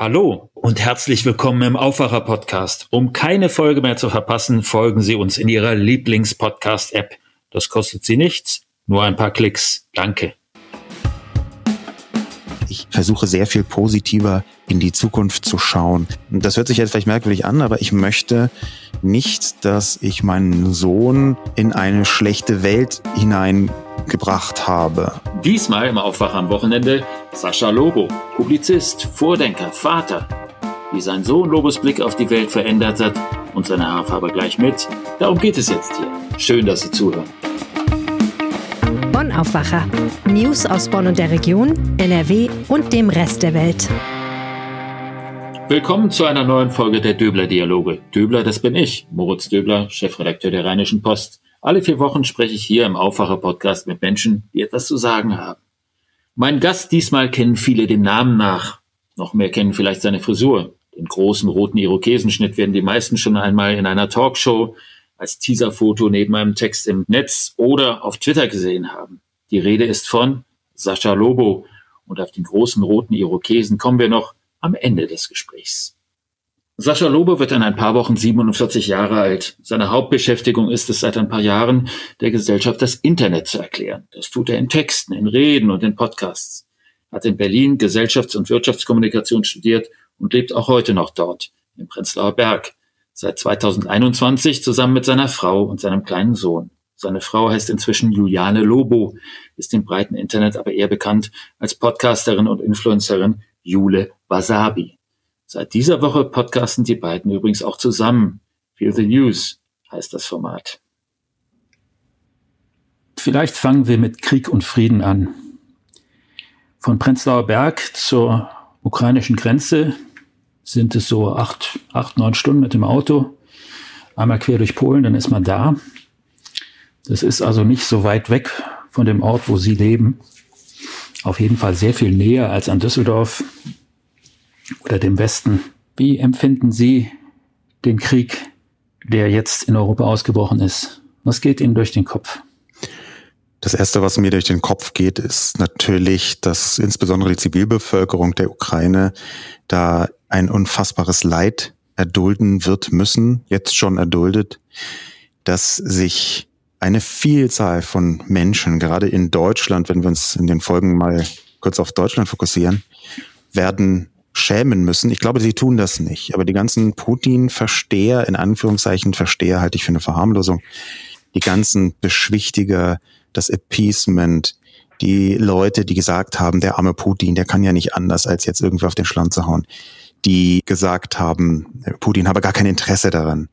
Hallo und herzlich willkommen im Aufwacher Podcast. Um keine Folge mehr zu verpassen, folgen Sie uns in Ihrer Lieblings-Podcast-App. Das kostet Sie nichts, nur ein paar Klicks. Danke. Ich versuche sehr viel positiver in die Zukunft zu schauen. Das hört sich jetzt vielleicht merkwürdig an, aber ich möchte nicht, dass ich meinen Sohn in eine schlechte Welt hineingebracht habe. Diesmal im Aufwacher am Wochenende Sascha Lobo, Publizist, Vordenker, Vater. Wie sein Sohn Lobos Blick auf die Welt verändert hat und seine Haarfarbe gleich mit, darum geht es jetzt hier. Schön, dass Sie zuhören. Bonn Aufwacher. News aus Bonn und der Region, NRW und dem Rest der Welt. Willkommen zu einer neuen Folge der Döbler Dialoge. Döbler, das bin ich, Moritz Döbler, Chefredakteur der Rheinischen Post. Alle vier Wochen spreche ich hier im Aufwacher Podcast mit Menschen, die etwas zu sagen haben. Mein Gast diesmal kennen viele dem Namen nach. Noch mehr kennen vielleicht seine Frisur. Den großen roten Irokesenschnitt werden die meisten schon einmal in einer Talkshow als Teaserfoto neben einem Text im Netz oder auf Twitter gesehen haben. Die Rede ist von Sascha Lobo und auf den großen roten Irokesen kommen wir noch am Ende des Gesprächs. Sascha Lobe wird in ein paar Wochen 47 Jahre alt. Seine Hauptbeschäftigung ist es seit ein paar Jahren, der Gesellschaft das Internet zu erklären. Das tut er in Texten, in Reden und in Podcasts. Hat in Berlin Gesellschafts- und Wirtschaftskommunikation studiert und lebt auch heute noch dort, im Prenzlauer Berg. Seit 2021 zusammen mit seiner Frau und seinem kleinen Sohn. Seine Frau heißt inzwischen Juliane Lobo, ist im breiten Internet aber eher bekannt als Podcasterin und Influencerin Jule Wasabi. Seit dieser Woche podcasten die beiden übrigens auch zusammen. Feel the News heißt das Format. Vielleicht fangen wir mit Krieg und Frieden an. Von Prenzlauer Berg zur ukrainischen Grenze sind es so acht, acht, neun Stunden mit dem Auto. Einmal quer durch Polen, dann ist man da. Das ist also nicht so weit weg von dem Ort, wo Sie leben. Auf jeden Fall sehr viel näher als an Düsseldorf oder dem Westen. Wie empfinden Sie den Krieg, der jetzt in Europa ausgebrochen ist? Was geht Ihnen durch den Kopf? Das Erste, was mir durch den Kopf geht, ist natürlich, dass insbesondere die Zivilbevölkerung der Ukraine da ein unfassbares Leid erdulden wird müssen, jetzt schon erduldet, dass sich eine Vielzahl von Menschen, gerade in Deutschland, wenn wir uns in den Folgen mal kurz auf Deutschland fokussieren, werden schämen müssen. Ich glaube, sie tun das nicht. Aber die ganzen Putin-Versteher, in Anführungszeichen Versteher halte ich für eine Verharmlosung, die ganzen Beschwichtiger, das Appeasement, die Leute, die gesagt haben, der arme Putin, der kann ja nicht anders, als jetzt irgendwie auf den Schland zu hauen, die gesagt haben, Putin habe gar kein Interesse daran,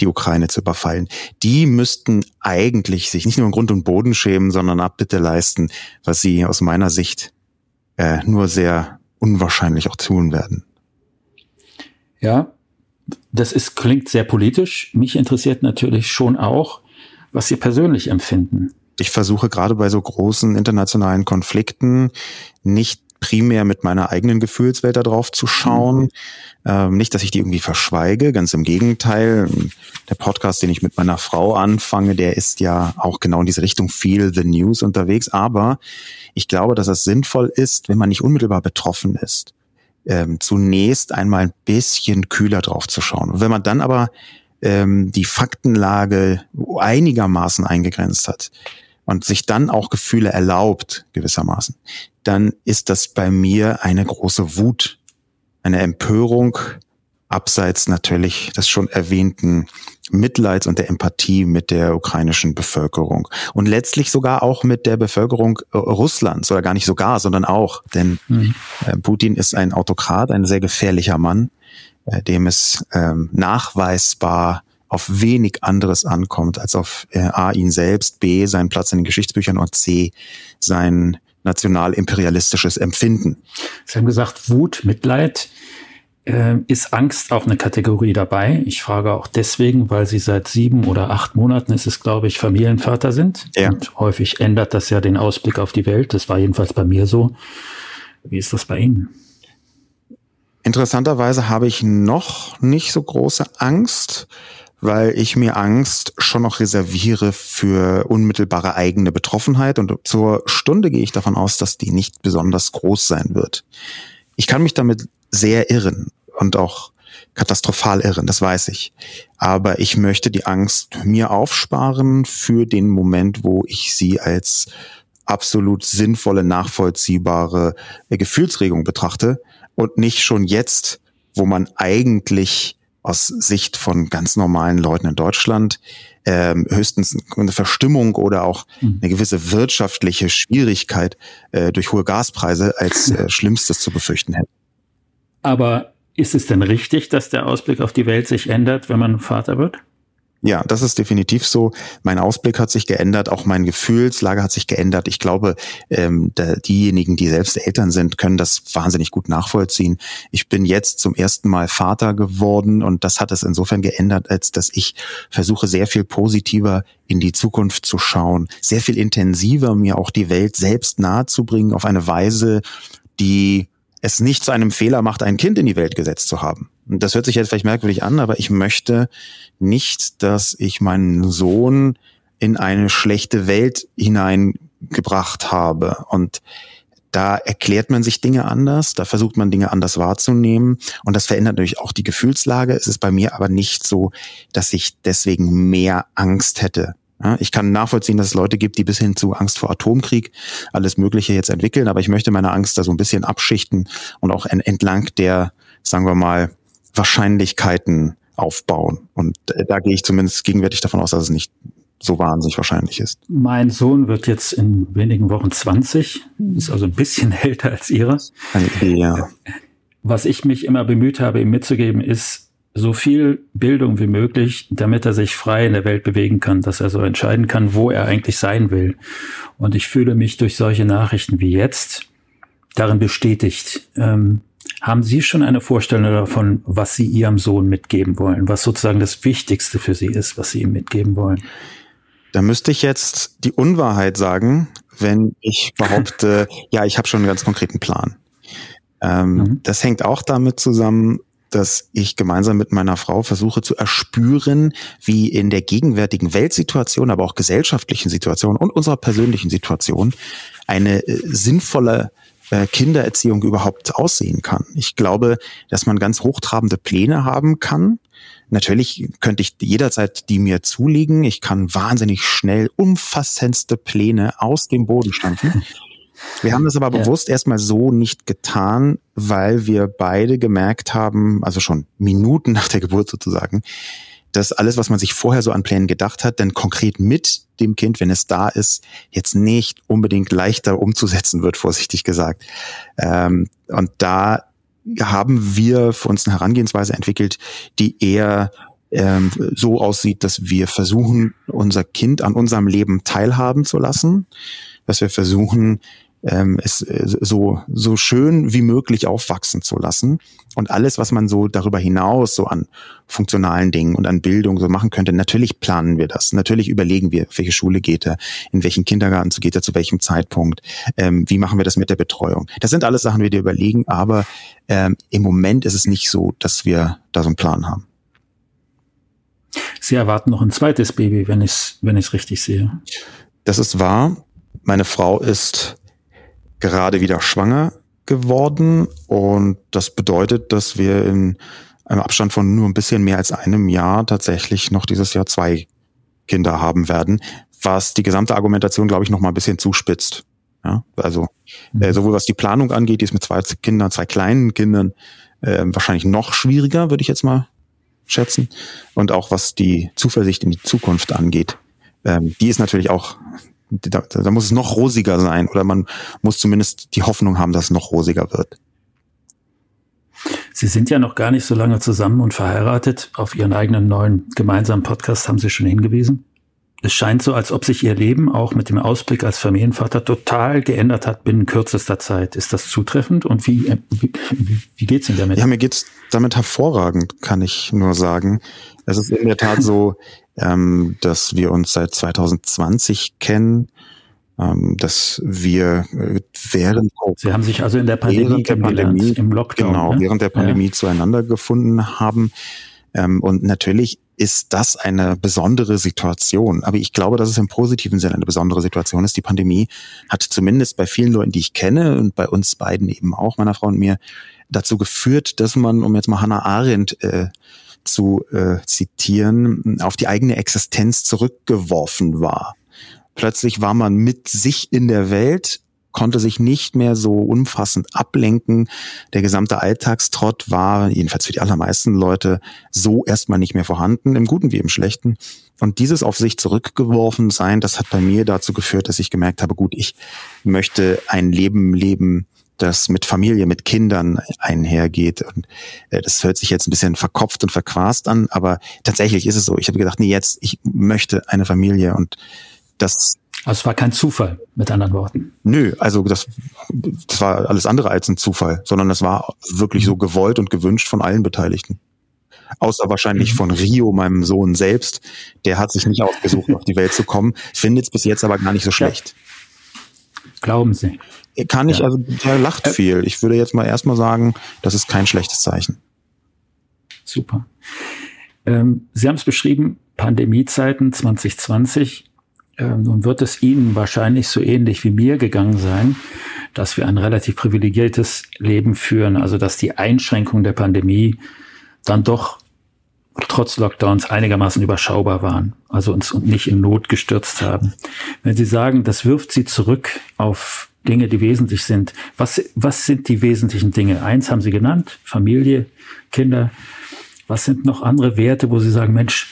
die Ukraine zu überfallen. Die müssten eigentlich sich nicht nur im Grund und Boden schämen, sondern Abbitte leisten, was sie aus meiner Sicht äh, nur sehr unwahrscheinlich auch tun werden. Ja, das ist, klingt sehr politisch. Mich interessiert natürlich schon auch, was Sie persönlich empfinden. Ich versuche gerade bei so großen internationalen Konflikten nicht primär mit meiner eigenen Gefühlswelt darauf zu schauen. Mhm. Ähm, nicht, dass ich die irgendwie verschweige, ganz im Gegenteil. Der Podcast, den ich mit meiner Frau anfange, der ist ja auch genau in diese Richtung Feel the News unterwegs. Aber ich glaube, dass es sinnvoll ist, wenn man nicht unmittelbar betroffen ist, ähm, zunächst einmal ein bisschen kühler drauf zu schauen. Und wenn man dann aber ähm, die Faktenlage einigermaßen eingegrenzt hat, und sich dann auch Gefühle erlaubt, gewissermaßen, dann ist das bei mir eine große Wut, eine Empörung, abseits natürlich des schon erwähnten Mitleids und der Empathie mit der ukrainischen Bevölkerung und letztlich sogar auch mit der Bevölkerung äh, Russlands oder gar nicht sogar, sondern auch, denn mhm. Äh, Putin ist ein Autokrat, ein sehr gefährlicher Mann, äh, dem es ähm, nachweisbar auf wenig anderes ankommt als auf äh, A, ihn selbst, B, seinen Platz in den Geschichtsbüchern und C, sein national-imperialistisches Empfinden. Sie haben gesagt, Wut, Mitleid. Äh, ist Angst auch eine Kategorie dabei? Ich frage auch deswegen, weil Sie seit sieben oder acht Monaten, ist es glaube ich, Familienvater sind. Ja. Und häufig ändert das ja den Ausblick auf die Welt. Das war jedenfalls bei mir so. Wie ist das bei Ihnen? Interessanterweise habe ich noch nicht so große Angst weil ich mir Angst schon noch reserviere für unmittelbare eigene Betroffenheit und zur Stunde gehe ich davon aus, dass die nicht besonders groß sein wird. Ich kann mich damit sehr irren und auch katastrophal irren, das weiß ich. Aber ich möchte die Angst mir aufsparen für den Moment, wo ich sie als absolut sinnvolle, nachvollziehbare Gefühlsregung betrachte und nicht schon jetzt, wo man eigentlich aus Sicht von ganz normalen Leuten in Deutschland ähm, höchstens eine Verstimmung oder auch mhm. eine gewisse wirtschaftliche Schwierigkeit äh, durch hohe Gaspreise als äh, Schlimmstes zu befürchten hätte. Aber ist es denn richtig, dass der Ausblick auf die Welt sich ändert, wenn man Vater wird? Ja, das ist definitiv so. Mein Ausblick hat sich geändert, auch meine Gefühlslage hat sich geändert. Ich glaube, ähm, da, diejenigen, die selbst Eltern sind, können das wahnsinnig gut nachvollziehen. Ich bin jetzt zum ersten Mal Vater geworden und das hat es insofern geändert, als dass ich versuche, sehr viel positiver in die Zukunft zu schauen, sehr viel intensiver mir auch die Welt selbst nahezubringen auf eine Weise, die es nicht zu einem Fehler macht, ein Kind in die Welt gesetzt zu haben. Und das hört sich jetzt vielleicht merkwürdig an, aber ich möchte nicht, dass ich meinen Sohn in eine schlechte Welt hineingebracht habe. Und da erklärt man sich Dinge anders, da versucht man Dinge anders wahrzunehmen und das verändert natürlich auch die Gefühlslage. Es ist bei mir aber nicht so, dass ich deswegen mehr Angst hätte ich kann nachvollziehen, dass es Leute gibt, die bis hin zu Angst vor Atomkrieg alles Mögliche jetzt entwickeln, aber ich möchte meine Angst da so ein bisschen abschichten und auch entlang der, sagen wir mal, Wahrscheinlichkeiten aufbauen. Und äh, da gehe ich zumindest gegenwärtig davon aus, dass es nicht so wahnsinnig wahrscheinlich ist. Mein Sohn wird jetzt in wenigen Wochen 20, ist also ein bisschen älter als ihre. Ja. Was ich mich immer bemüht habe, ihm mitzugeben, ist, so viel Bildung wie möglich, damit er sich frei in der Welt bewegen kann, dass er so entscheiden kann, wo er eigentlich sein will. Und ich fühle mich durch solche Nachrichten wie jetzt darin bestätigt. Ähm, haben Sie schon eine Vorstellung davon, was Sie Ihrem Sohn mitgeben wollen, was sozusagen das Wichtigste für Sie ist, was Sie ihm mitgeben wollen? Da müsste ich jetzt die Unwahrheit sagen, wenn ich behaupte, ja, ich habe schon einen ganz konkreten Plan. Ähm, mhm. Das hängt auch damit zusammen, dass ich gemeinsam mit meiner Frau versuche zu erspüren, wie in der gegenwärtigen Weltsituation, aber auch gesellschaftlichen Situation und unserer persönlichen Situation eine äh, sinnvolle äh, Kindererziehung überhaupt aussehen kann. Ich glaube, dass man ganz hochtrabende Pläne haben kann. Natürlich könnte ich jederzeit die mir zulegen. Ich kann wahnsinnig schnell umfassendste Pläne aus dem Boden stampfen. Wir haben das aber ja. bewusst erstmal so nicht getan, weil wir beide gemerkt haben, also schon Minuten nach der Geburt sozusagen, dass alles, was man sich vorher so an Plänen gedacht hat, denn konkret mit dem Kind, wenn es da ist, jetzt nicht unbedingt leichter umzusetzen wird, vorsichtig gesagt. Ähm, und da haben wir für uns eine Herangehensweise entwickelt, die eher ähm, so aussieht, dass wir versuchen, unser Kind an unserem Leben teilhaben zu lassen, dass wir versuchen, ähm, es äh, so, so schön wie möglich aufwachsen zu lassen. Und alles, was man so darüber hinaus so an funktionalen Dingen und an Bildung so machen könnte, natürlich planen wir das. Natürlich überlegen wir, welche Schule geht er, in welchen Kindergarten geht er, zu welchem Zeitpunkt, ähm, wie machen wir das mit der Betreuung. Das sind alles Sachen, die wir überlegen, aber ähm, im Moment ist es nicht so, dass wir da so einen Plan haben. Sie erwarten noch ein zweites Baby, wenn ich es wenn ich's richtig sehe. Das ist wahr. Meine Frau ist gerade wieder schwanger geworden und das bedeutet, dass wir in einem Abstand von nur ein bisschen mehr als einem Jahr tatsächlich noch dieses Jahr zwei Kinder haben werden, was die gesamte Argumentation, glaube ich, noch mal ein bisschen zuspitzt. Ja, also äh, mhm. sowohl was die Planung angeht, die ist mit zwei Kindern, zwei kleinen Kindern äh, wahrscheinlich noch schwieriger, würde ich jetzt mal schätzen, und auch was die Zuversicht in die Zukunft angeht, ähm, die ist natürlich auch da, da muss es noch rosiger sein oder man muss zumindest die Hoffnung haben, dass es noch rosiger wird. Sie sind ja noch gar nicht so lange zusammen und verheiratet. Auf Ihren eigenen neuen gemeinsamen Podcast haben Sie schon hingewiesen. Es scheint so, als ob sich Ihr Leben auch mit dem Ausblick als Familienvater total geändert hat binnen kürzester Zeit. Ist das zutreffend und wie, äh, wie, wie geht's Ihnen damit? Ja, mir geht's damit hervorragend, kann ich nur sagen. Es ist in der Tat so, ähm, dass wir uns seit 2020 kennen, ähm, dass wir äh, während Sie haben sich also in der Pandemie, der Pandemie im Lockdown genau ne? während der Pandemie ja. zueinander gefunden haben ähm, und natürlich ist das eine besondere Situation. Aber ich glaube, dass es im positiven Sinne eine besondere Situation ist. Die Pandemie hat zumindest bei vielen Leuten, die ich kenne und bei uns beiden eben auch, meiner Frau und mir, dazu geführt, dass man, um jetzt mal Hannah Arendt äh, zu äh, zitieren, auf die eigene Existenz zurückgeworfen war. Plötzlich war man mit sich in der Welt, konnte sich nicht mehr so umfassend ablenken. Der gesamte Alltagstrott war, jedenfalls für die allermeisten Leute, so erstmal nicht mehr vorhanden, im Guten wie im Schlechten. Und dieses auf sich zurückgeworfen sein, das hat bei mir dazu geführt, dass ich gemerkt habe, gut, ich möchte ein Leben leben, das mit Familie, mit Kindern einhergeht. Und äh, das hört sich jetzt ein bisschen verkopft und verquast an, aber tatsächlich ist es so. Ich habe gedacht, nee, jetzt, ich möchte eine Familie und das. Also es war kein Zufall, mit anderen Worten. Nö, also das, das war alles andere als ein Zufall, sondern das war wirklich so gewollt und gewünscht von allen Beteiligten. Außer wahrscheinlich mhm. von Rio, meinem Sohn selbst. Der hat sich nicht ausgesucht, auf die Welt zu kommen, findet es bis jetzt aber gar nicht so schlecht. Ja. Glauben Sie. Kann ich, ja. also der lacht äh, viel. Ich würde jetzt mal erstmal sagen, das ist kein schlechtes Zeichen. Super. Ähm, Sie haben es beschrieben, Pandemiezeiten 2020. Ähm, nun wird es Ihnen wahrscheinlich so ähnlich wie mir gegangen sein, dass wir ein relativ privilegiertes Leben führen, also dass die Einschränkungen der Pandemie dann doch trotz Lockdowns einigermaßen überschaubar waren, also uns nicht in Not gestürzt haben. Wenn Sie sagen, das wirft Sie zurück auf Dinge, die wesentlich sind. Was, was sind die wesentlichen Dinge? Eins haben Sie genannt, Familie, Kinder. Was sind noch andere Werte, wo Sie sagen, Mensch,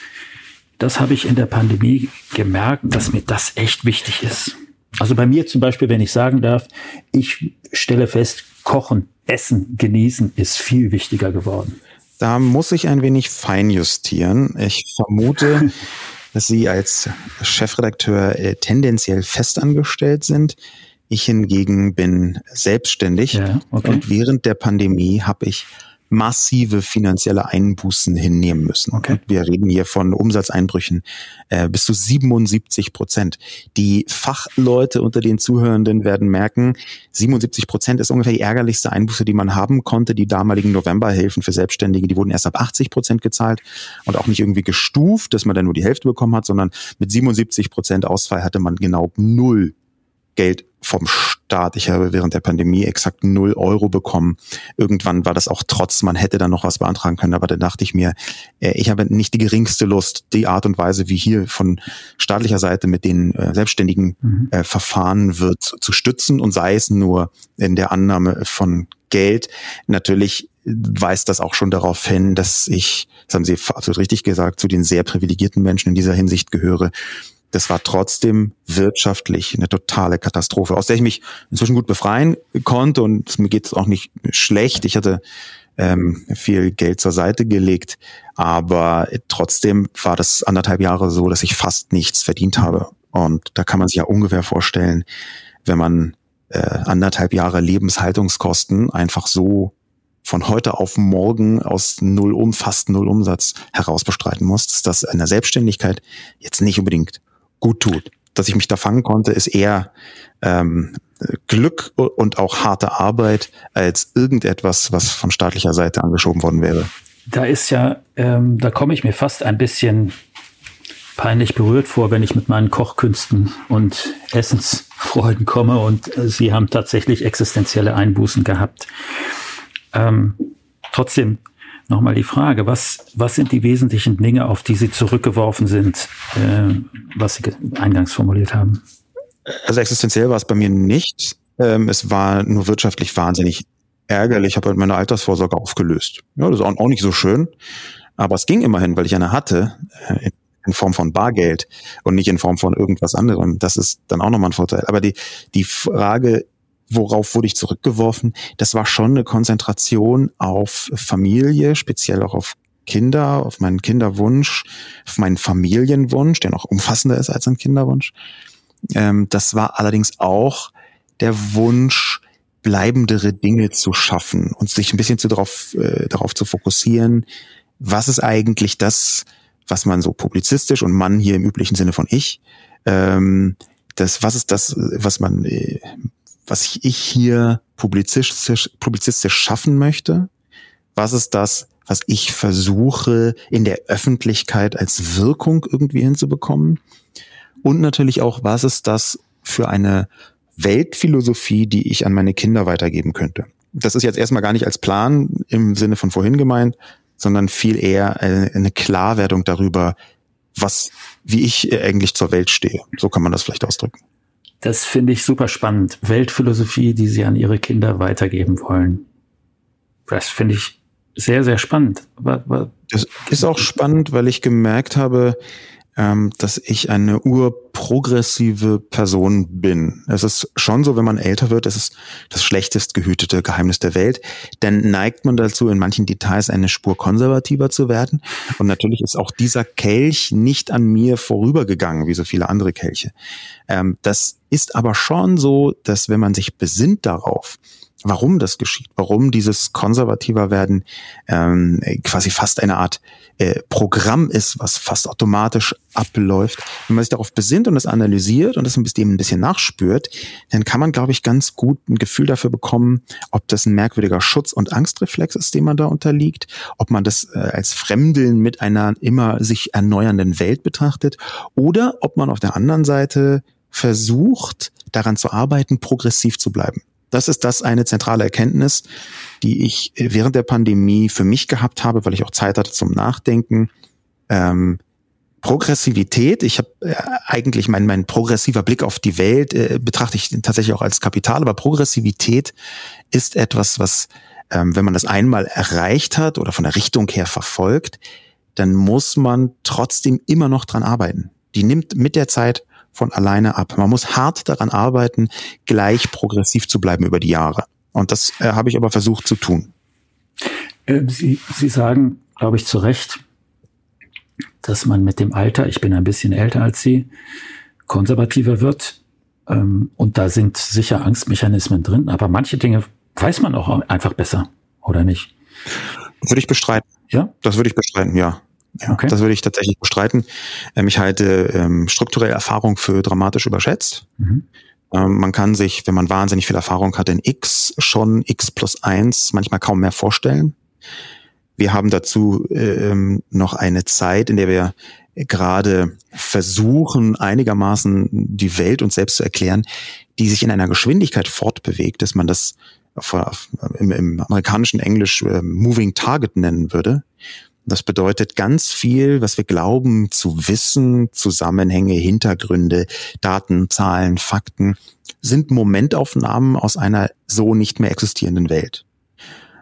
das habe ich in der Pandemie gemerkt, dass mir das echt wichtig ist. Also bei mir zum Beispiel, wenn ich sagen darf, ich stelle fest, Kochen, Essen, Genießen ist viel wichtiger geworden. Da muss ich ein wenig feinjustieren. Ich vermute, dass Sie als Chefredakteur äh, tendenziell festangestellt sind. Ich hingegen bin selbstständig ja, okay. und während der Pandemie habe ich massive finanzielle Einbußen hinnehmen müssen. Okay. Wir reden hier von Umsatzeinbrüchen äh, bis zu 77 Prozent. Die Fachleute unter den Zuhörenden werden merken, 77 Prozent ist ungefähr die ärgerlichste Einbuße, die man haben konnte. Die damaligen Novemberhilfen für Selbstständige, die wurden erst ab 80 Prozent gezahlt und auch nicht irgendwie gestuft, dass man dann nur die Hälfte bekommen hat, sondern mit 77 Prozent Ausfall hatte man genau null Geld vom Staat. Ich habe während der Pandemie exakt null Euro bekommen. Irgendwann war das auch trotz, man hätte dann noch was beantragen können, aber da dachte ich mir, äh, ich habe nicht die geringste Lust, die Art und Weise, wie hier von staatlicher Seite mit den äh, Selbstständigen mhm. äh, verfahren wird, zu stützen und sei es nur in der Annahme von Geld. Natürlich weist das auch schon darauf hin, dass ich, das haben Sie absolut richtig gesagt, zu den sehr privilegierten Menschen in dieser Hinsicht gehöre das war trotzdem wirtschaftlich eine totale Katastrophe, aus der ich mich inzwischen gut befreien konnte und mir geht es auch nicht schlecht. Ich hatte ähm, viel Geld zur Seite gelegt, aber trotzdem war das anderthalb Jahre so, dass ich fast nichts verdient habe. Und da kann man sich ja ungefähr vorstellen, wenn man äh, anderthalb Jahre Lebenshaltungskosten einfach so von heute auf morgen aus null um, fast null Umsatz heraus bestreiten muss, dass das in der Selbstständigkeit jetzt nicht unbedingt gut tut. Dass ich mich da fangen konnte, ist eher ähm, Glück und auch harte Arbeit als irgendetwas, was von staatlicher Seite angeschoben worden wäre. Da ist ja, ähm, da komme ich mir fast ein bisschen peinlich berührt vor, wenn ich mit meinen Kochkünsten und Essensfreuden komme und äh, sie haben tatsächlich existenzielle Einbußen gehabt. Ähm, trotzdem nochmal die Frage, was, was sind die wesentlichen Dinge, auf die Sie zurückgeworfen sind, äh, was Sie eingangs formuliert haben? Also existenziell war es bei mir nicht. Ähm, es war nur wirtschaftlich wahnsinnig ärgerlich. Ich habe halt meine Altersvorsorge aufgelöst. Ja, das ist auch, nicht so schön. Aber es ging immerhin, weil ich eine hatte, äh, in Form von Bargeld und nicht in Form von irgendwas anderem. Das ist dann auch nochmal ein Vorteil. Aber die, die Frage worauf wurde ich zurückgeworfen? Das war schon eine Konzentration auf Familie, speziell auch auf Kinder, auf meinen Kinderwunsch, auf meinen Familienwunsch, der noch umfassender ist als ein Kinderwunsch. Ähm, das war allerdings auch der Wunsch, bleibendere Dinge zu schaffen und sich ein bisschen zu darauf, äh, darauf zu fokussieren, was ist eigentlich das, was man so publizistisch und Mann hier im üblichen Sinne von ich, ähm, das, was ist das, was man äh, was ich hier publizistisch, publizistisch schaffen möchte? Was ist das, was ich versuche in der Öffentlichkeit als Wirkung irgendwie hinzubekommen. Und natürlich auch, was ist das für eine Weltphilosophie, die ich an meine Kinder weitergeben könnte. Das ist jetzt erstmal gar nicht als Plan im Sinne von vorhin gemeint, sondern viel eher eine Klarwerdung darüber, was, wie ich eigentlich zur Welt stehe. So kann man das vielleicht ausdrücken. Das finde ich super spannend. Weltphilosophie, die Sie an Ihre Kinder weitergeben wollen. Das finde ich sehr, sehr spannend. Das ist auch spannend, weil ich gemerkt habe, ähm, dass ich eine urprogressive Person bin. Es ist schon so, wenn man älter wird, es ist das schlechtest gehütete Geheimnis der Welt, dann neigt man dazu, in manchen Details eine Spur konservativer zu werden. Und natürlich ist auch dieser Kelch nicht an mir vorübergegangen, wie so viele andere Kelche. Ähm, das ist aber schon so, dass wenn man sich besinnt darauf, warum das geschieht, warum dieses konservativer werden ähm, quasi fast eine Art äh, Programm ist, was fast automatisch abläuft. Wenn man sich darauf besinnt und es analysiert und das ein bisschen, ein bisschen nachspürt, dann kann man, glaube ich, ganz gut ein Gefühl dafür bekommen, ob das ein merkwürdiger Schutz- und Angstreflex ist, dem man da unterliegt, ob man das äh, als Fremdeln mit einer immer sich erneuernden Welt betrachtet oder ob man auf der anderen Seite versucht, daran zu arbeiten, progressiv zu bleiben. Das ist das eine zentrale Erkenntnis, die ich während der Pandemie für mich gehabt habe, weil ich auch Zeit hatte zum Nachdenken. Ähm, Progressivität, ich habe äh, eigentlich mein, mein progressiver Blick auf die Welt äh, betrachte ich tatsächlich auch als Kapital, aber Progressivität ist etwas, was, ähm, wenn man das einmal erreicht hat oder von der Richtung her verfolgt, dann muss man trotzdem immer noch dran arbeiten. Die nimmt mit der Zeit von alleine ab. Man muss hart daran arbeiten, gleich progressiv zu bleiben über die Jahre. Und das äh, habe ich aber versucht zu tun. Ähm, Sie, Sie sagen, glaube ich, zu Recht, dass man mit dem Alter, ich bin ein bisschen älter als Sie, konservativer wird. Ähm, und da sind sicher Angstmechanismen drin, aber manche Dinge weiß man auch einfach besser, oder nicht? Das würde ich bestreiten. Ja? Das würde ich bestreiten, ja. Ja, okay. Das würde ich tatsächlich bestreiten. Ähm, ich halte ähm, strukturelle Erfahrung für dramatisch überschätzt. Mhm. Ähm, man kann sich, wenn man wahnsinnig viel Erfahrung hat, in X schon X plus eins manchmal kaum mehr vorstellen. Wir haben dazu ähm, noch eine Zeit, in der wir gerade versuchen, einigermaßen die Welt uns selbst zu erklären, die sich in einer Geschwindigkeit fortbewegt, dass man das im, im amerikanischen Englisch äh, Moving Target nennen würde. Das bedeutet ganz viel, was wir glauben zu wissen, Zusammenhänge, Hintergründe, Daten, Zahlen, Fakten, sind Momentaufnahmen aus einer so nicht mehr existierenden Welt.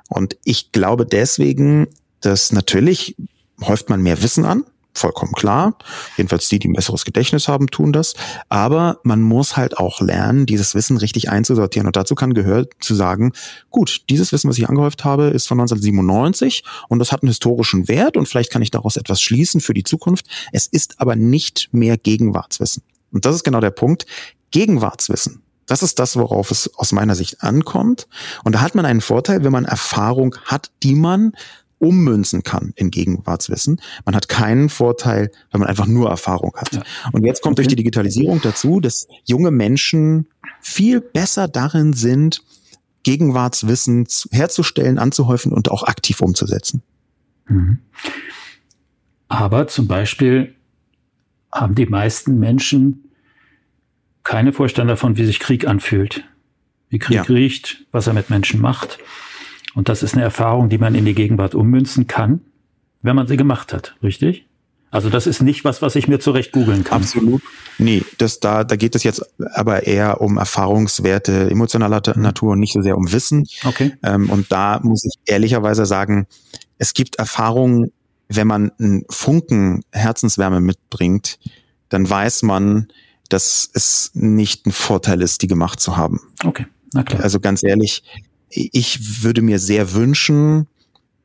Und ich glaube deswegen, dass natürlich häuft man mehr Wissen an, vollkommen klar. Jedenfalls die, die ein besseres Gedächtnis haben, tun das. Aber man muss halt auch lernen, dieses Wissen richtig einzusortieren. Und dazu kann gehört zu sagen, gut, dieses Wissen, was ich angehäuft habe, ist von 1997 und das hat einen historischen Wert und vielleicht kann ich daraus etwas schließen für die Zukunft. Es ist aber nicht mehr Gegenwartswissen. Und das ist genau der Punkt. Gegenwartswissen. Das ist das, worauf es aus meiner Sicht ankommt. Und da hat man einen Vorteil, wenn man Erfahrung hat, die man ummünzen kann in Gegenwartswissen. Man hat keinen Vorteil, wenn man einfach nur Erfahrung hat. Ja. Und jetzt kommt durch die Digitalisierung dazu, dass junge Menschen viel besser darin sind, Gegenwartswissen herzustellen, anzuhäufen und auch aktiv umzusetzen. Mhm. Aber zum Beispiel haben die meisten Menschen keine Vorstellung davon, wie sich Krieg anfühlt, wie Krieg ja. riecht, was er mit Menschen macht. Und das ist eine Erfahrung, die man in die Gegenwart ummünzen kann, wenn man sie gemacht hat, richtig? Also das ist nicht was, was ich mir zurecht googeln kann. Absolut. Nee, das da, da geht es jetzt aber eher um Erfahrungswerte emotionaler. Natur und nicht so sehr um Wissen. Okay. Ähm, und da muss ich ehrlicherweise sagen, es gibt Erfahrungen, wenn man einen Funken Herzenswärme mitbringt, dann weiß man, dass es nicht ein Vorteil ist, die gemacht zu haben. Okay, na klar. Also ganz ehrlich, ich würde mir sehr wünschen,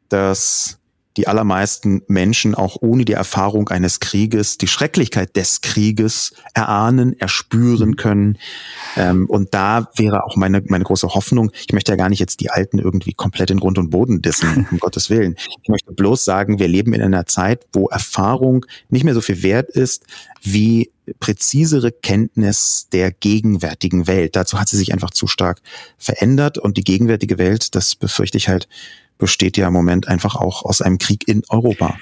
dass die allermeisten Menschen auch ohne die Erfahrung eines Krieges die Schrecklichkeit des Krieges erahnen, erspüren mhm. können. Ähm, und da wäre auch meine, meine große Hoffnung, ich möchte ja gar nicht jetzt die Alten irgendwie komplett in Grund und Boden dissen, um Gottes Willen. Ich möchte bloß sagen, wir leben in einer Zeit, wo Erfahrung nicht mehr so viel wert ist wie präzisere Kenntnis der gegenwärtigen Welt. Dazu hat sie sich einfach zu stark verändert und die gegenwärtige Welt, das befürchte ich halt, besteht ja im Moment einfach auch aus einem Krieg in Europa.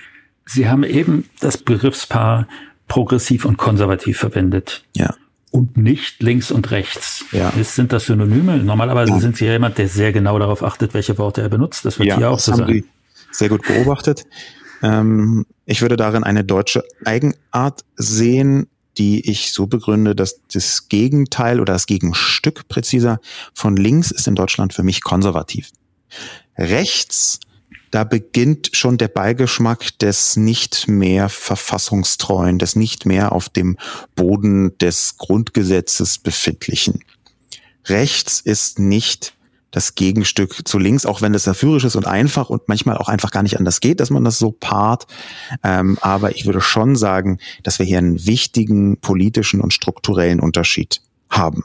Sie haben eben das Begriffspaar progressiv und konservativ verwendet. Ja. Und nicht links und rechts. Ja. Ist, sind das Synonyme? Normalerweise ja. sind Sie ja jemand, der sehr genau darauf achtet, welche Worte er benutzt. Das wird ja, hier auch so sein. Sehr gut beobachtet. Ähm, ich würde darin eine deutsche Eigenart sehen, die ich so begründe, dass das Gegenteil oder das Gegenstück präziser von links ist in Deutschland für mich konservativ. Rechts, da beginnt schon der Beigeschmack des nicht mehr verfassungstreuen, des nicht mehr auf dem Boden des Grundgesetzes befindlichen. Rechts ist nicht das Gegenstück zu links, auch wenn das erführisch ist und einfach und manchmal auch einfach gar nicht anders geht, dass man das so paart. Ähm, aber ich würde schon sagen, dass wir hier einen wichtigen politischen und strukturellen Unterschied haben.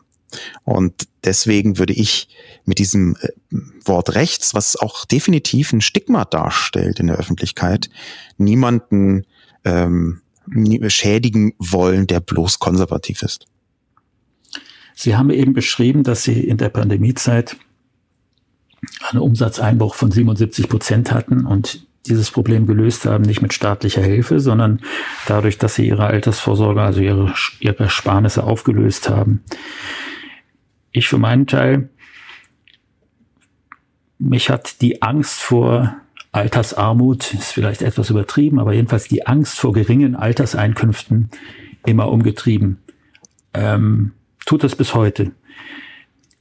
Und deswegen würde ich mit diesem äh, Wort rechts, was auch definitiv ein Stigma darstellt in der Öffentlichkeit, niemanden ähm, schädigen wollen, der bloß konservativ ist. Sie haben eben beschrieben, dass Sie in der Pandemiezeit einen Umsatzeinbruch von 77 Prozent hatten und dieses Problem gelöst haben, nicht mit staatlicher Hilfe, sondern dadurch, dass sie ihre Altersvorsorge, also ihre, ihre Sparnisse aufgelöst haben. Ich für meinen Teil, mich hat die Angst vor Altersarmut, ist vielleicht etwas übertrieben, aber jedenfalls die Angst vor geringen Alterseinkünften immer umgetrieben. Ähm, tut es bis heute.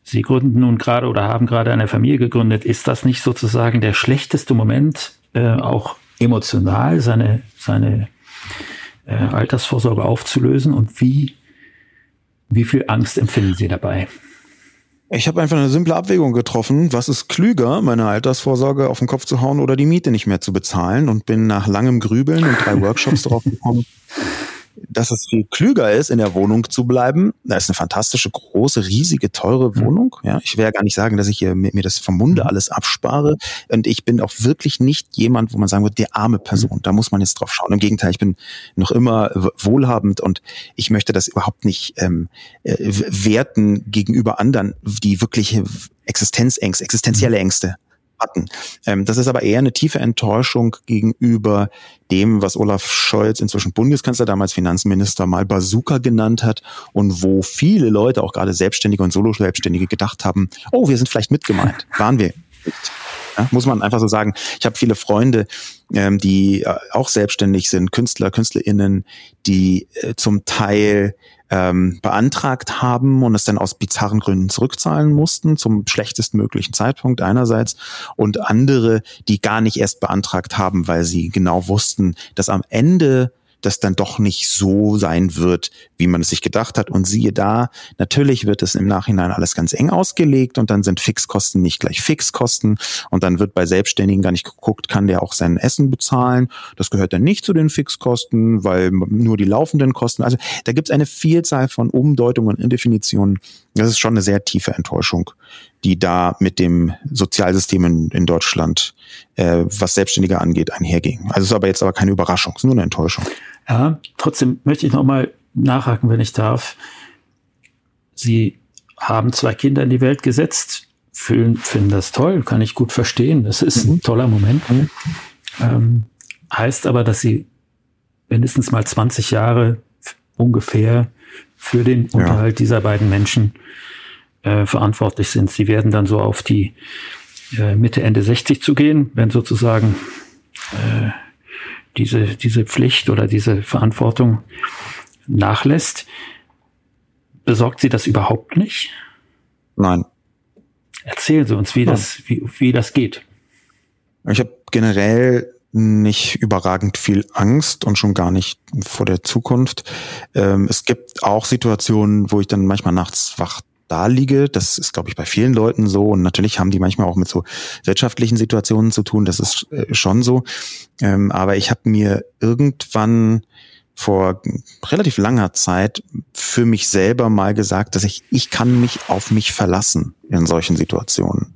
Sie gründen nun gerade oder haben gerade eine Familie gegründet. Ist das nicht sozusagen der schlechteste Moment, äh, auch emotional seine, seine äh, Altersvorsorge aufzulösen? Und wie, wie viel Angst empfinden Sie dabei? Ich habe einfach eine simple Abwägung getroffen. Was ist klüger, meine Altersvorsorge auf den Kopf zu hauen oder die Miete nicht mehr zu bezahlen? Und bin nach langem Grübeln und drei Workshops darauf gekommen, dass es viel klüger ist, in der Wohnung zu bleiben. Da ist eine fantastische, große, riesige, teure mhm. Wohnung. Ja, ich will ja gar nicht sagen, dass ich hier mir, mir das vom Munde mhm. alles abspare. Und ich bin auch wirklich nicht jemand, wo man sagen würde, die arme Person. Da muss man jetzt drauf schauen. Im Gegenteil, ich bin noch immer wohlhabend und ich möchte das überhaupt nicht ähm, äh, werten gegenüber anderen, die wirkliche Existenzängste, existenzielle Ängste hatten. Ähm, das ist aber eher eine tiefe Enttäuschung gegenüber dem, was Olaf Scholz, inzwischen Bundeskanzler, damals Finanzminister, mal Bazooka genannt hat und wo viele Leute, auch gerade Selbstständige und Solo-Selbstständige, gedacht haben, oh, wir sind vielleicht mitgemeint. Waren wir Ja, muss man einfach so sagen. Ich habe viele Freunde, ähm, die äh, auch selbstständig sind, Künstler, KünstlerInnen, die äh, zum Teil ähm, beantragt haben und es dann aus bizarren Gründen zurückzahlen mussten, zum schlechtestmöglichen Zeitpunkt einerseits, und andere, die gar nicht erst beantragt haben, weil sie genau wussten, dass am Ende das dann doch nicht so sein wird, wie man es sich gedacht hat. Und siehe da, natürlich wird es im Nachhinein alles ganz eng ausgelegt und dann sind Fixkosten nicht gleich Fixkosten und dann wird bei Selbstständigen gar nicht geguckt, kann der auch sein Essen bezahlen. Das gehört dann nicht zu den Fixkosten, weil nur die laufenden Kosten. Also da gibt es eine Vielzahl von Umdeutungen und Indefinitionen. Das ist schon eine sehr tiefe Enttäuschung, die da mit dem Sozialsystem in, in Deutschland, äh, was Selbstständige angeht, einherging. Also es ist aber jetzt aber keine Überraschung, es ist nur eine Enttäuschung. Ja, trotzdem möchte ich nochmal nachhaken, wenn ich darf. Sie haben zwei Kinder in die Welt gesetzt, fühlen, finden das toll, kann ich gut verstehen. Das ist mhm. ein toller Moment. Mhm. Ähm, heißt aber, dass Sie mindestens mal 20 Jahre ungefähr für den ja. Unterhalt dieser beiden Menschen äh, verantwortlich sind. Sie werden dann so auf die äh, Mitte, Ende 60 zu gehen, wenn sozusagen äh, diese, diese Pflicht oder diese Verantwortung nachlässt. Besorgt Sie das überhaupt nicht? Nein. Erzählen Sie uns, wie, das, wie, wie das geht. Ich habe generell nicht überragend viel Angst und schon gar nicht vor der Zukunft. Ähm, es gibt auch Situationen, wo ich dann manchmal nachts wach da liege. Das ist, glaube ich, bei vielen Leuten so. Und natürlich haben die manchmal auch mit so wirtschaftlichen Situationen zu tun. Das ist äh, schon so. Ähm, aber ich habe mir irgendwann vor relativ langer Zeit für mich selber mal gesagt, dass ich, ich kann mich auf mich verlassen in solchen Situationen.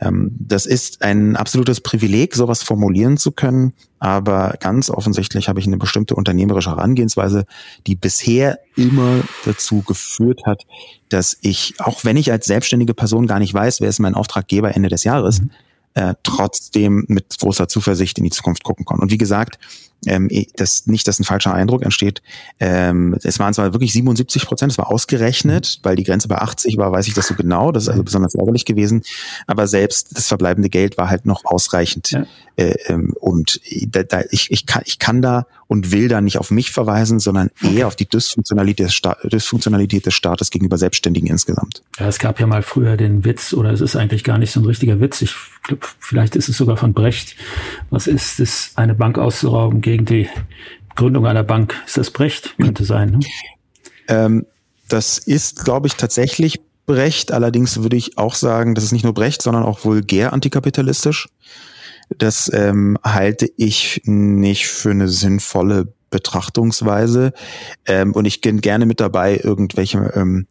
Ähm, das ist ein absolutes Privileg, sowas formulieren zu können, aber ganz offensichtlich habe ich eine bestimmte unternehmerische Herangehensweise, die bisher immer dazu geführt hat, dass ich, auch wenn ich als selbstständige Person gar nicht weiß, wer ist mein Auftraggeber Ende des Jahres, mhm. äh, trotzdem mit großer Zuversicht in die Zukunft gucken konnten. Und wie gesagt, ähm, das, nicht, dass ein falscher Eindruck entsteht. Ähm, es waren zwar wirklich 77 Prozent, es war ausgerechnet, weil die Grenze bei 80 war, weiß ich das so genau, das ist also besonders ärgerlich gewesen, aber selbst das verbleibende Geld war halt noch ausreichend. Ja. Äh, ähm, und da, da, ich, ich, kann, ich kann da und will da nicht auf mich verweisen, sondern eher auf die Dysfunktionalität des, Sta Dysfunktionalität des Staates gegenüber Selbstständigen insgesamt. Ja, es gab ja mal früher den Witz, oder es ist eigentlich gar nicht so ein richtiger Witz, ich glaube, vielleicht ist es sogar von Brecht, was ist es, eine Bank auszurauben gegen die Gründung einer Bank. Ist das Brecht? Könnte sein. Ne? Ähm, das ist, glaube ich, tatsächlich Brecht. Allerdings würde ich auch sagen, das ist nicht nur Brecht, sondern auch vulgär antikapitalistisch. Das ähm, halte ich nicht für eine sinnvolle Betrachtungsweise. Ähm, und ich bin gerne mit dabei, irgendwelche ähm,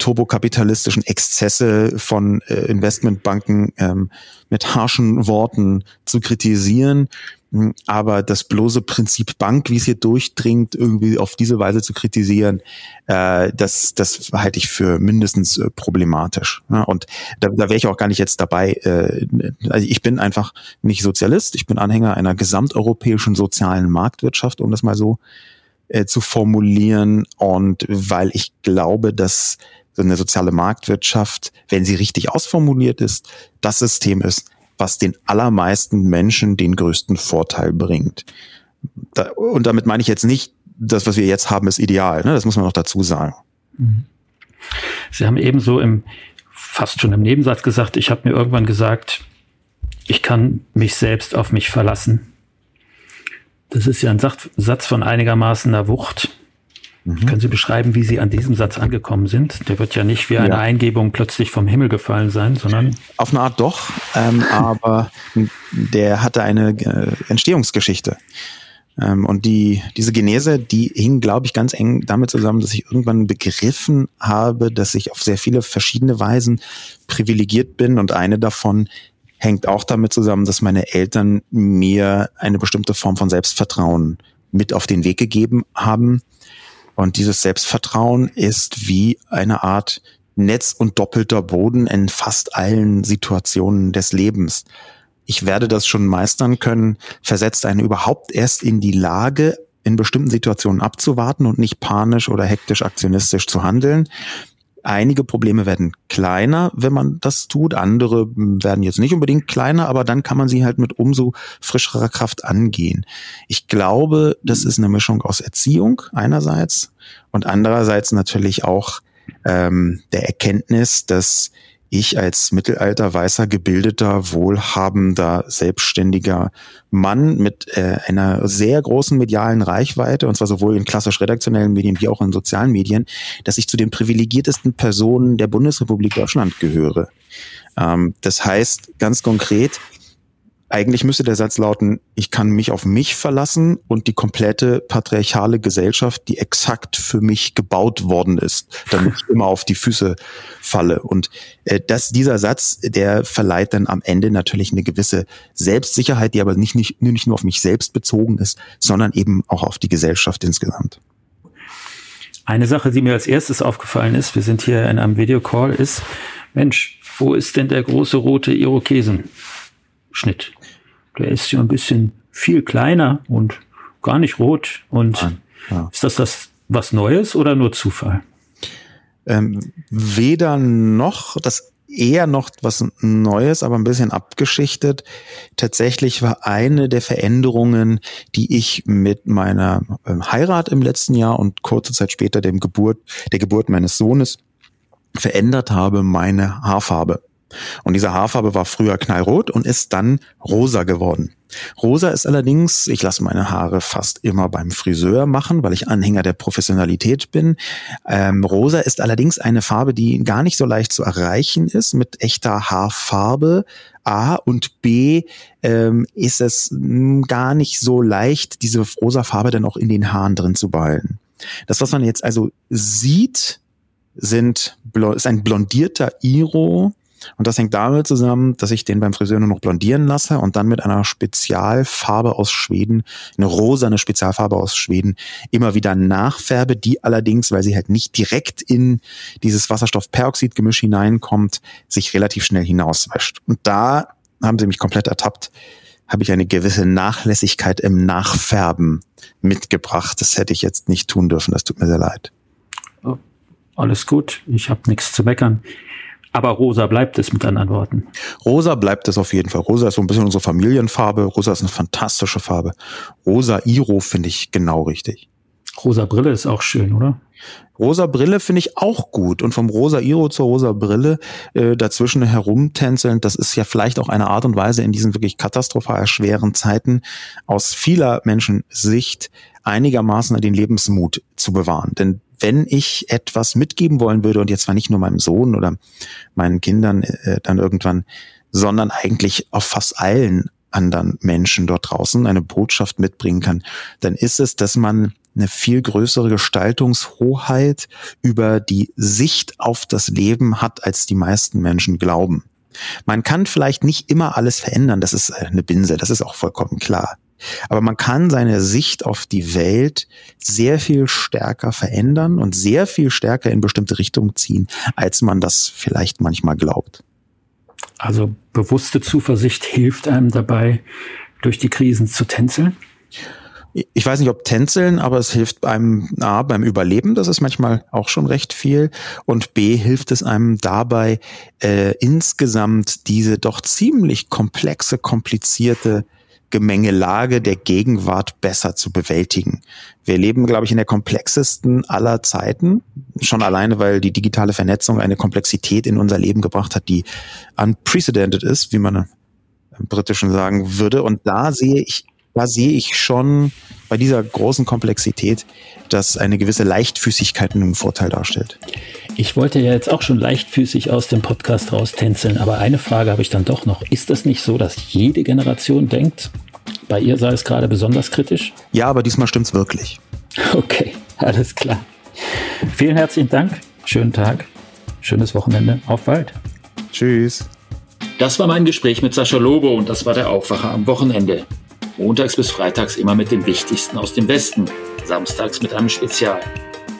turbokapitalistischen Exzesse von äh, Investmentbanken ähm, mit harschen Worten zu kritisieren. Hm, aber das bloße Prinzip Bank, wie es hier durchdringt, irgendwie auf diese Weise zu kritisieren, äh, das, das halte ich für mindestens äh, problematisch. Ja, und da, da wäre ich auch gar nicht jetzt dabei. Äh, also ich bin einfach nicht Sozialist, ich bin Anhänger einer gesamteuropäischen sozialen Marktwirtschaft, um das mal so äh, zu formulieren. Und weil ich glaube, dass eine soziale Marktwirtschaft, wenn sie richtig ausformuliert ist, das System ist, was den allermeisten Menschen den größten Vorteil bringt. Da, und damit meine ich jetzt nicht, das, was wir jetzt haben, ist ideal. Ne? Das muss man noch dazu sagen. Mhm. Sie haben ebenso im fast schon im Nebensatz gesagt, ich habe mir irgendwann gesagt, ich kann mich selbst auf mich verlassen. Das ist ja ein Satz von einigermaßen einer Wucht. Mhm. Können Sie beschreiben, wie Sie an diesem Satz angekommen sind? Der wird ja nicht wie eine ja. Eingebung plötzlich vom Himmel gefallen sein, sondern. Auf eine Art doch, ähm, aber der hatte eine äh, Entstehungsgeschichte. Ähm, und die, diese Genese, die hing, glaube ich, ganz eng damit zusammen, dass ich irgendwann begriffen habe, dass ich auf sehr viele verschiedene Weisen privilegiert bin und eine davon hängt auch damit zusammen, dass meine Eltern mir eine bestimmte Form von Selbstvertrauen mit auf den Weg gegeben haben, und dieses Selbstvertrauen ist wie eine Art Netz und doppelter Boden in fast allen Situationen des Lebens. Ich werde das schon meistern können, versetzt einen überhaupt erst in die Lage, in bestimmten Situationen abzuwarten und nicht panisch oder hektisch aktionistisch zu handeln. Einige Probleme werden kleiner, wenn man das tut. Andere werden jetzt nicht unbedingt kleiner, aber dann kann man sie halt mit umso frischerer Kraft angehen. Ich glaube, das ist eine Mischung aus Erziehung einerseits und andererseits natürlich auch ähm, der Erkenntnis, dass ich als mittelalter weißer gebildeter wohlhabender selbstständiger Mann mit äh, einer sehr großen medialen Reichweite und zwar sowohl in klassisch redaktionellen Medien wie auch in sozialen Medien, dass ich zu den privilegiertesten Personen der Bundesrepublik Deutschland gehöre. Ähm, das heißt ganz konkret, eigentlich müsste der Satz lauten, ich kann mich auf mich verlassen und die komplette patriarchale Gesellschaft, die exakt für mich gebaut worden ist, damit ich immer auf die Füße falle. Und äh, dass dieser Satz, der verleiht dann am Ende natürlich eine gewisse Selbstsicherheit, die aber nicht, nicht, nicht nur auf mich selbst bezogen ist, sondern eben auch auf die Gesellschaft insgesamt. Eine Sache, die mir als erstes aufgefallen ist, wir sind hier in einem Videocall, ist, Mensch, wo ist denn der große rote Irokesenschnitt? Der ist ja ein bisschen viel kleiner und gar nicht rot. Und ja. ist das, das was Neues oder nur Zufall? Ähm, weder noch, das eher noch was Neues, aber ein bisschen abgeschichtet. Tatsächlich war eine der Veränderungen, die ich mit meiner ähm, Heirat im letzten Jahr und kurze Zeit später dem Geburt, der Geburt meines Sohnes verändert habe, meine Haarfarbe. Und diese Haarfarbe war früher knallrot und ist dann rosa geworden. Rosa ist allerdings, ich lasse meine Haare fast immer beim Friseur machen, weil ich Anhänger der Professionalität bin. Ähm, rosa ist allerdings eine Farbe, die gar nicht so leicht zu erreichen ist mit echter Haarfarbe. A und B ähm, ist es hm, gar nicht so leicht, diese rosa Farbe dann auch in den Haaren drin zu behalten. Das, was man jetzt also sieht, sind, ist ein blondierter Iro und das hängt damit zusammen, dass ich den beim Friseur nur noch blondieren lasse und dann mit einer Spezialfarbe aus Schweden, eine rosane Spezialfarbe aus Schweden, immer wieder nachfärbe, die allerdings, weil sie halt nicht direkt in dieses Wasserstoffperoxidgemisch hineinkommt, sich relativ schnell hinauswäscht. Und da haben Sie mich komplett ertappt, habe ich eine gewisse Nachlässigkeit im Nachfärben mitgebracht. Das hätte ich jetzt nicht tun dürfen. Das tut mir sehr leid. Oh, alles gut. Ich habe nichts zu meckern. Aber rosa bleibt es mit anderen Worten. Rosa bleibt es auf jeden Fall. Rosa ist so ein bisschen unsere Familienfarbe. Rosa ist eine fantastische Farbe. Rosa Iro finde ich genau richtig. Rosa Brille ist auch schön, oder? Rosa Brille finde ich auch gut. Und vom rosa Iro zur rosa Brille äh, dazwischen herumtänzeln, das ist ja vielleicht auch eine Art und Weise in diesen wirklich katastrophal schweren Zeiten aus vieler Menschen Sicht einigermaßen den Lebensmut zu bewahren. Denn wenn ich etwas mitgeben wollen würde, und jetzt zwar nicht nur meinem Sohn oder meinen Kindern äh, dann irgendwann, sondern eigentlich auf fast allen anderen Menschen dort draußen eine Botschaft mitbringen kann, dann ist es, dass man eine viel größere Gestaltungshoheit über die Sicht auf das Leben hat, als die meisten Menschen glauben. Man kann vielleicht nicht immer alles verändern, das ist eine Binse, das ist auch vollkommen klar. Aber man kann seine Sicht auf die Welt sehr viel stärker verändern und sehr viel stärker in bestimmte Richtungen ziehen, als man das vielleicht manchmal glaubt. Also bewusste Zuversicht hilft einem dabei, durch die Krisen zu tänzeln? ich weiß nicht, ob tänzeln, aber es hilft einem A beim Überleben, das ist manchmal auch schon recht viel. Und B hilft es einem dabei, äh, insgesamt diese doch ziemlich komplexe, komplizierte Gemengelage der Gegenwart besser zu bewältigen. Wir leben, glaube ich, in der komplexesten aller Zeiten, schon alleine, weil die digitale Vernetzung eine Komplexität in unser Leben gebracht hat, die unprecedented ist, wie man im Britischen sagen würde. Und da sehe ich, da sehe ich schon bei dieser großen Komplexität, dass eine gewisse Leichtfüßigkeit einen Vorteil darstellt. Ich wollte ja jetzt auch schon leichtfüßig aus dem Podcast raustänzeln, aber eine Frage habe ich dann doch noch. Ist das nicht so, dass jede Generation denkt, bei ihr sei es gerade besonders kritisch? Ja, aber diesmal stimmt es wirklich. Okay, alles klar. Vielen herzlichen Dank. Schönen Tag. Schönes Wochenende. Auf bald. Tschüss. Das war mein Gespräch mit Sascha Lobo und das war der Aufwacher am Wochenende. Montags bis freitags immer mit dem Wichtigsten aus dem Westen, samstags mit einem Spezial.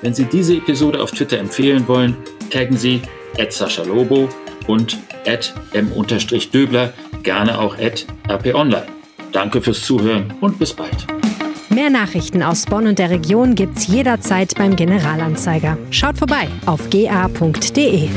Wenn Sie diese Episode auf Twitter empfehlen wollen, taggen Sie Lobo und m-döbler, gerne auch rp-online. Danke fürs Zuhören und bis bald. Mehr Nachrichten aus Bonn und der Region gibt's jederzeit beim Generalanzeiger. Schaut vorbei auf ga.de.